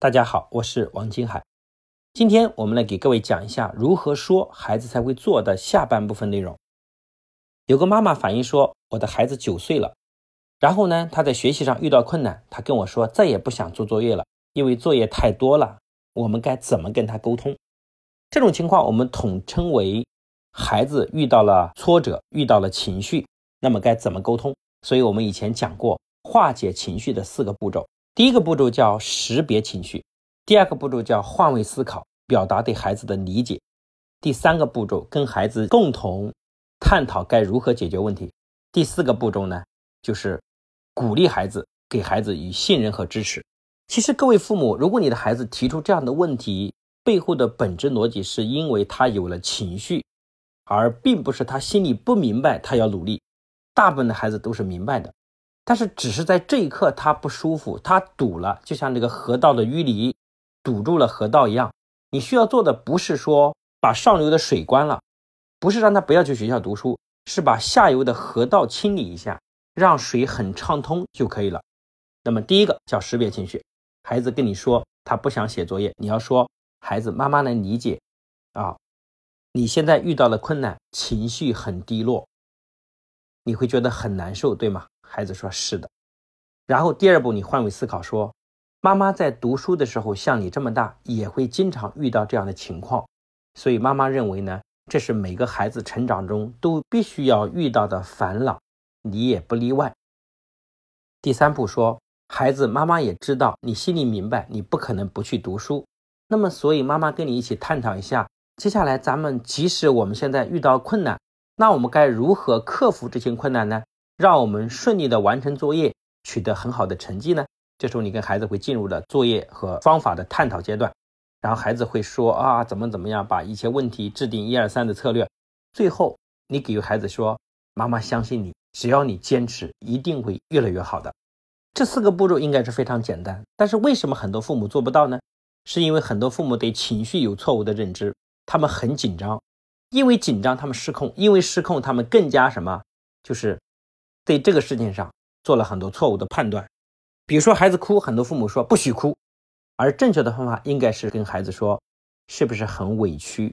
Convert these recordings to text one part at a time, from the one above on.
大家好，我是王金海。今天我们来给各位讲一下如何说孩子才会做的下半部分内容。有个妈妈反映说，我的孩子九岁了，然后呢，他在学习上遇到困难，他跟我说再也不想做作业了，因为作业太多了。我们该怎么跟他沟通？这种情况我们统称为孩子遇到了挫折，遇到了情绪，那么该怎么沟通？所以我们以前讲过化解情绪的四个步骤。第一个步骤叫识别情绪，第二个步骤叫换位思考，表达对孩子的理解，第三个步骤跟孩子共同探讨该如何解决问题，第四个步骤呢，就是鼓励孩子，给孩子以信任和支持。其实各位父母，如果你的孩子提出这样的问题，背后的本质逻辑是因为他有了情绪，而并不是他心里不明白，他要努力。大部分的孩子都是明白的。但是只是在这一刻，他不舒服，他堵了，就像这个河道的淤泥堵住了河道一样。你需要做的不是说把上游的水关了，不是让他不要去学校读书，是把下游的河道清理一下，让水很畅通就可以了。那么第一个叫识别情绪，孩子跟你说他不想写作业，你要说孩子，妈妈能理解啊，你现在遇到了困难，情绪很低落，你会觉得很难受，对吗？孩子说：“是的。”然后第二步，你换位思考，说：“妈妈在读书的时候，像你这么大，也会经常遇到这样的情况，所以妈妈认为呢，这是每个孩子成长中都必须要遇到的烦恼，你也不例外。”第三步说：“孩子，妈妈也知道你心里明白，你不可能不去读书。那么，所以妈妈跟你一起探讨一下，接下来咱们即使我们现在遇到困难，那我们该如何克服这些困难呢？”让我们顺利的完成作业，取得很好的成绩呢？这时候你跟孩子会进入了作业和方法的探讨阶段，然后孩子会说啊怎么怎么样，把一些问题制定一二三的策略，最后你给予孩子说，妈妈相信你，只要你坚持，一定会越来越好的。这四个步骤应该是非常简单，但是为什么很多父母做不到呢？是因为很多父母对情绪有错误的认知，他们很紧张，因为紧张他们失控，因为失控他们更加什么，就是。对这个事情上做了很多错误的判断，比如说孩子哭，很多父母说不许哭，而正确的方法应该是跟孩子说，是不是很委屈，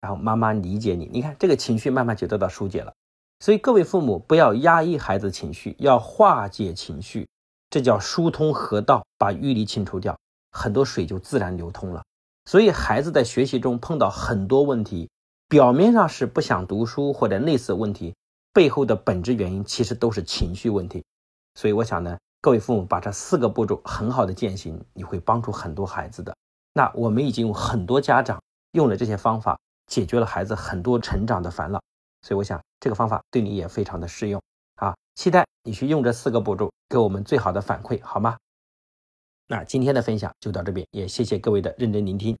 然后妈妈理解你，你看这个情绪慢慢就得到疏解了。所以各位父母不要压抑孩子情绪，要化解情绪，这叫疏通河道，把淤泥清除掉，很多水就自然流通了。所以孩子在学习中碰到很多问题，表面上是不想读书或者类似问题。背后的本质原因其实都是情绪问题，所以我想呢，各位父母把这四个步骤很好的践行，你会帮助很多孩子的。那我们已经有很多家长用了这些方法，解决了孩子很多成长的烦恼，所以我想这个方法对你也非常的适用啊！期待你去用这四个步骤，给我们最好的反馈，好吗？那今天的分享就到这边，也谢谢各位的认真聆听。